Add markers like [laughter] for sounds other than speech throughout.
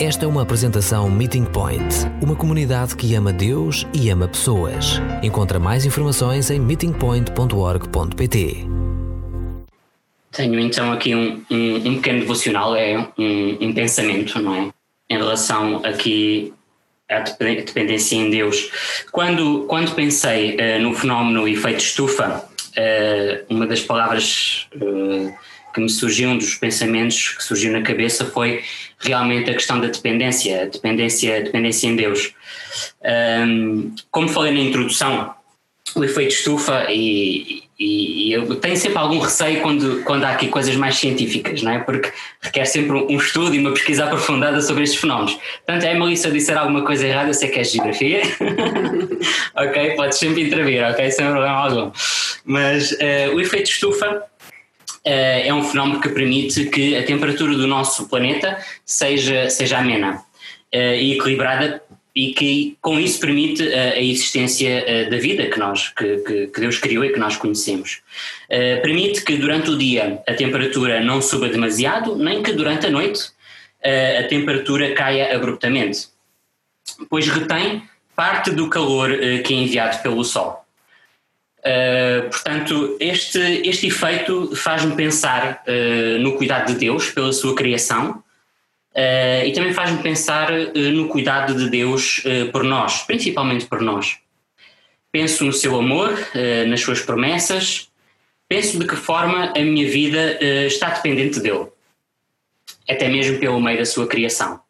Esta é uma apresentação Meeting Point, uma comunidade que ama Deus e ama pessoas. Encontra mais informações em meetingpoint.org.pt. Tenho então aqui um, um, um pequeno devocional, é um, um, pensamento, não é? Em relação aqui à dependência em Deus. Quando, quando pensei uh, no fenómeno efeito estufa, uh, uma das palavras uh, que me surgiu, um dos pensamentos que surgiu na cabeça foi realmente a questão da dependência, a dependência, a dependência em Deus. Um, como falei na introdução, o efeito estufa e, e, e, eu tenho sempre algum receio quando, quando há aqui coisas mais científicas, não é? Porque requer sempre um estudo e uma pesquisa aprofundada sobre estes fenómenos. Portanto, é Melissa, eu disser alguma coisa errada, eu sei que é geografia. [laughs] ok, podes sempre intervir, ok? Sem problema algum. Mas uh, o efeito estufa é um fenómeno que permite que a temperatura do nosso planeta seja, seja amena eh, e equilibrada e que com isso permite a, a existência da vida que nós que, que, Deus criou e que nós conhecemos. Permite que durante o dia a temperatura não suba demasiado, nem que durante a noite a temperatura caia abruptamente, pois retém parte do calor que é enviado pelo Sol. Uh, portanto, este, este efeito faz-me pensar uh, no cuidado de Deus pela sua criação uh, e também faz-me pensar no cuidado de Deus por nós, principalmente por nós. Penso no seu amor, nas suas promessas, penso de que forma a minha vida está dependente dele, até mesmo pelo meio da sua criação.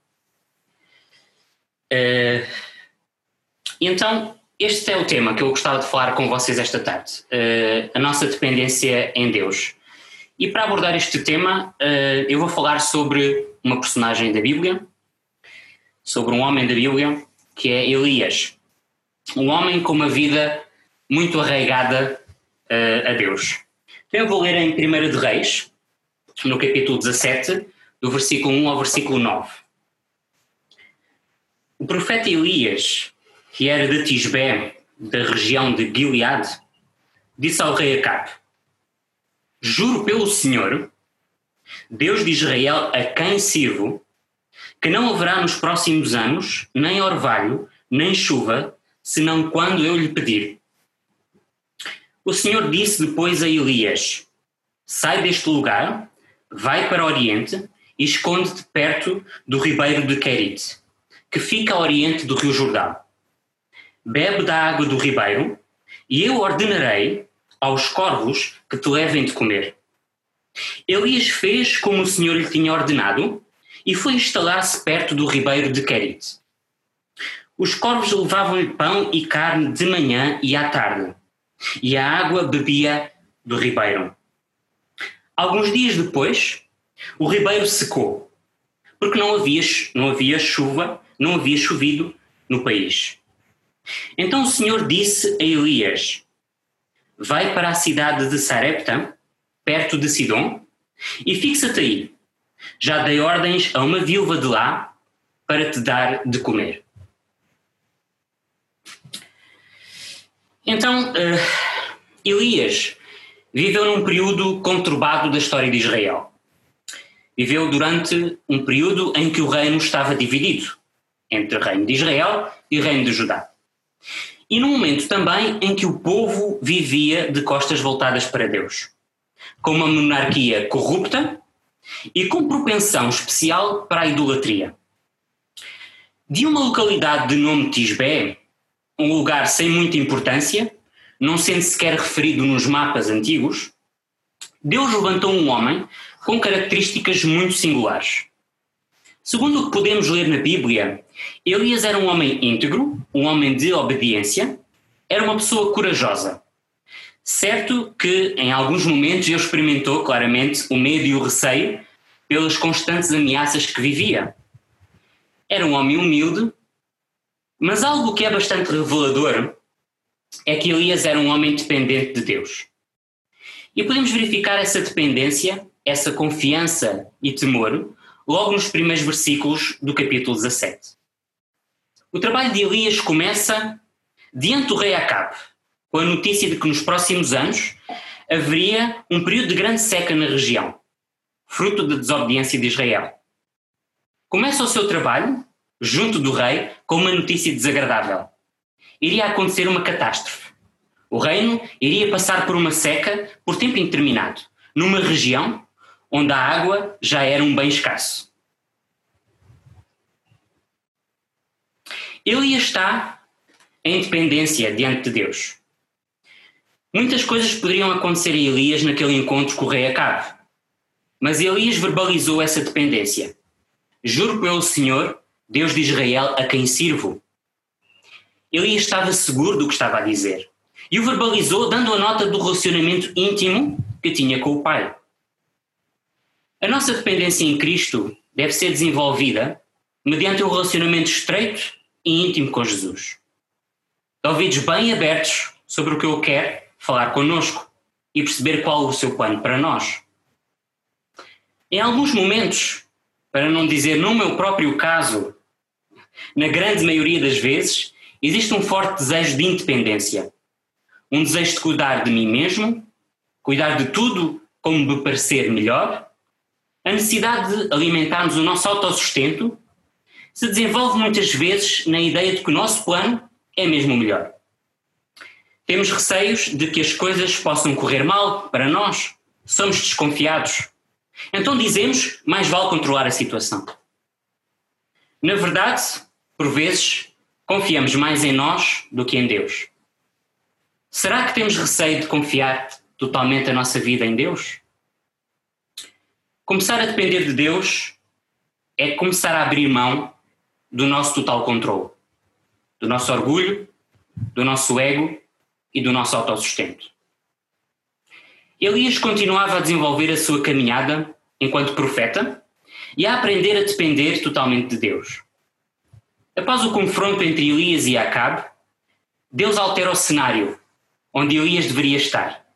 então, este é o tema que eu gostava de falar com vocês esta tarde, uh, a nossa dependência em Deus. E para abordar este tema, uh, eu vou falar sobre uma personagem da Bíblia, sobre um homem da Bíblia, que é Elias. Um homem com uma vida muito arraigada uh, a Deus. Então eu vou ler em 1 de Reis, no capítulo 17, do versículo 1 ao versículo 9. O profeta Elias que era de Tisbé, da região de Gilead, disse ao rei Acabe: Juro pelo Senhor, Deus de Israel, a quem sirvo, que não haverá nos próximos anos nem orvalho, nem chuva, senão quando eu lhe pedir. O Senhor disse depois a Elias: Sai deste lugar, vai para o Oriente e esconde-te perto do ribeiro de Querite, que fica ao oriente do rio Jordão bebe da água do ribeiro, e eu ordenarei aos corvos que te levem de comer. Elias fez como o Senhor lhe tinha ordenado e foi instalar-se perto do ribeiro de Querite. Os corvos levavam-lhe pão e carne de manhã e à tarde, e a água bebia do ribeiro. Alguns dias depois, o ribeiro secou, porque não havia, não havia chuva, não havia chovido no país. Então o Senhor disse a Elias: Vai para a cidade de Sarepta, perto de Sidom, e fixa-te aí. Já dei ordens a uma viúva de lá para te dar de comer. Então, uh, Elias viveu num período conturbado da história de Israel. Viveu durante um período em que o reino estava dividido entre o reino de Israel e o reino de Judá. E num momento também em que o povo vivia de costas voltadas para Deus, com uma monarquia corrupta e com propensão especial para a idolatria. De uma localidade de nome Tisbé, um lugar sem muita importância, não sendo sequer referido nos mapas antigos, Deus levantou um homem com características muito singulares. Segundo o que podemos ler na Bíblia, Elias era um homem íntegro, um homem de obediência, era uma pessoa corajosa. Certo que em alguns momentos ele experimentou claramente o medo e o receio pelas constantes ameaças que vivia. Era um homem humilde, mas algo que é bastante revelador é que Elias era um homem dependente de Deus. E podemos verificar essa dependência, essa confiança e temor logo nos primeiros versículos do capítulo 17. O trabalho de Elias começa diante do rei Acabe, com a notícia de que nos próximos anos haveria um período de grande seca na região, fruto da desobediência de Israel. começa o seu trabalho junto do rei com uma notícia desagradável. Iria acontecer uma catástrofe. O reino iria passar por uma seca por tempo indeterminado, numa região onde a água já era um bem escasso. Elias está em dependência diante de Deus. Muitas coisas poderiam acontecer a Elias naquele encontro com o rei Acabe, mas Elias verbalizou essa dependência. Juro pelo Senhor, Deus de Israel, a quem sirvo. Elias estava seguro do que estava a dizer e o verbalizou dando a nota do relacionamento íntimo que tinha com o Pai. A nossa dependência em Cristo deve ser desenvolvida mediante um relacionamento estreito e íntimo com Jesus. De ouvidos bem abertos sobre o que Ele quer falar connosco e perceber qual o seu plano para nós. Em alguns momentos, para não dizer no meu próprio caso, na grande maioria das vezes, existe um forte desejo de independência. Um desejo de cuidar de mim mesmo, cuidar de tudo como me parecer melhor a necessidade de alimentarmos o nosso autossustento se desenvolve muitas vezes na ideia de que o nosso plano é mesmo o melhor. Temos receios de que as coisas possam correr mal para nós, somos desconfiados. Então dizemos: mais vale controlar a situação. Na verdade, por vezes, confiamos mais em nós do que em Deus. Será que temos receio de confiar totalmente a nossa vida em Deus? Começar a depender de Deus é começar a abrir mão do nosso total controle, do nosso orgulho, do nosso ego e do nosso autossustento. Elias continuava a desenvolver a sua caminhada enquanto profeta e a aprender a depender totalmente de Deus. Após o confronto entre Elias e Acabe, Deus altera o cenário onde Elias deveria estar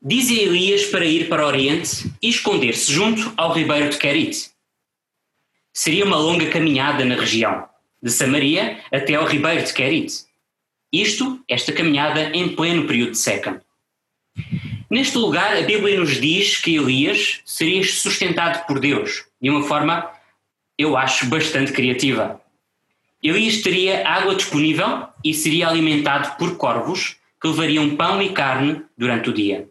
Diz a Elias para ir para o Oriente e esconder-se junto ao ribeiro de Querite. Seria uma longa caminhada na região, de Samaria até ao ribeiro de Querite. Isto, esta caminhada em pleno período de seca. Neste lugar, a Bíblia nos diz que Elias seria sustentado por Deus, de uma forma, eu acho, bastante criativa. Elias teria água disponível e seria alimentado por corvos que levariam pão e carne durante o dia.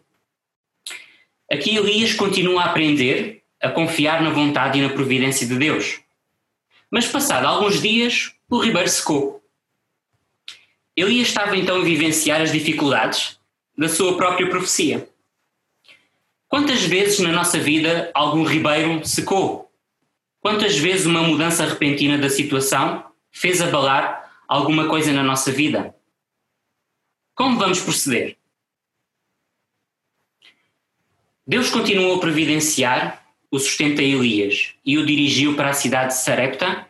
Aqui Elias continua a aprender a confiar na vontade e na providência de Deus. Mas passado alguns dias, o ribeiro secou. Elias estava então a vivenciar as dificuldades da sua própria profecia. Quantas vezes na nossa vida algum ribeiro secou? Quantas vezes uma mudança repentina da situação fez abalar alguma coisa na nossa vida? Como vamos proceder? Deus continuou a providenciar o sustento a Elias e o dirigiu para a cidade de Sarepta,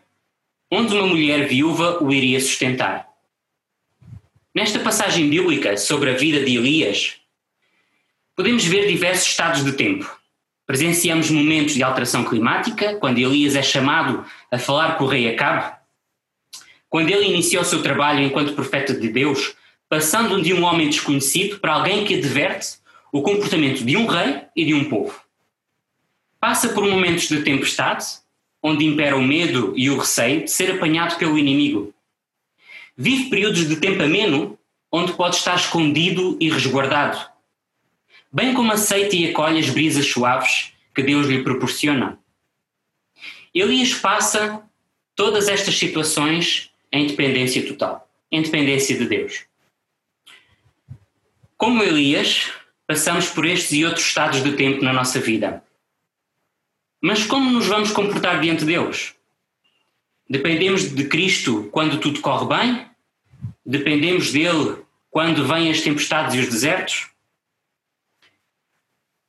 onde uma mulher viúva o iria sustentar. Nesta passagem bíblica sobre a vida de Elias, podemos ver diversos estados de tempo. Presenciamos momentos de alteração climática, quando Elias é chamado a falar com o rei Acabe, quando ele iniciou seu trabalho enquanto profeta de Deus, passando de um homem desconhecido para alguém que adverte o comportamento de um rei e de um povo. Passa por momentos de tempestade, onde impera o medo e o receio de ser apanhado pelo inimigo. Vive períodos de tempo ameno, onde pode estar escondido e resguardado. Bem como aceita e acolhe as brisas suaves que Deus lhe proporciona. Elias passa todas estas situações em dependência total, em dependência de Deus. Como Elias, passamos por estes e outros estados de tempo na nossa vida. Mas como nos vamos comportar diante de Deus? Dependemos de Cristo quando tudo corre bem? Dependemos dele quando vêm as tempestades e os desertos?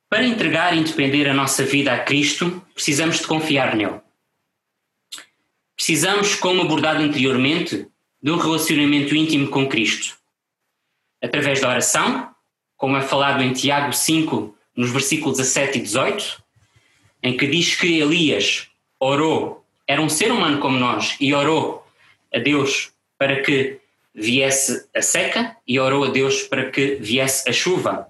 Para entregar e depender a nossa vida a Cristo, precisamos de confiar nele. Precisamos, como abordado anteriormente, de um relacionamento íntimo com Cristo. Através da oração, como é falado em Tiago 5, nos versículos 17 e 18, em que diz que Elias orou, era um ser humano como nós, e orou a Deus para que viesse a seca e orou a Deus para que viesse a chuva.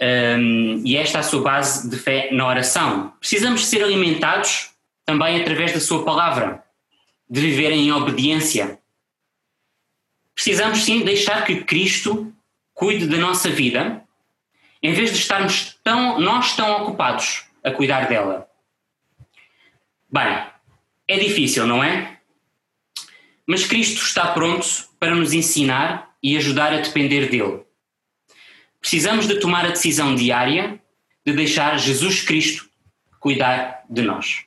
Um, e esta é a sua base de fé na oração. Precisamos ser alimentados também através da Sua palavra, de viver em obediência. Precisamos sim deixar que Cristo cuide da nossa vida, em vez de estarmos tão, nós tão ocupados a cuidar dela. Bem, é difícil, não é? Mas Cristo está pronto para nos ensinar e ajudar a depender dele. Precisamos de tomar a decisão diária de deixar Jesus Cristo cuidar de nós.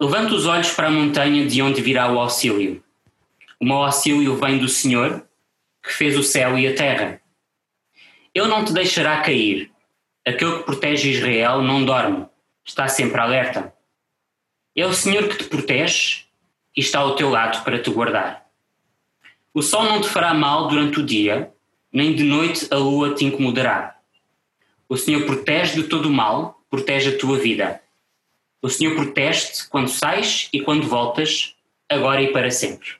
Levanta os olhos para a montanha de onde virá o auxílio. O meu auxílio vem do Senhor, que fez o céu e a terra. Ele não te deixará cair. Aquele que protege Israel não dorme, está sempre alerta. É o Senhor que te protege e está ao teu lado para te guardar. O sol não te fará mal durante o dia, nem de noite a lua te incomodará. O Senhor protege de todo o mal, protege a tua vida. O Senhor protege-te quando sais e quando voltas, agora e para sempre.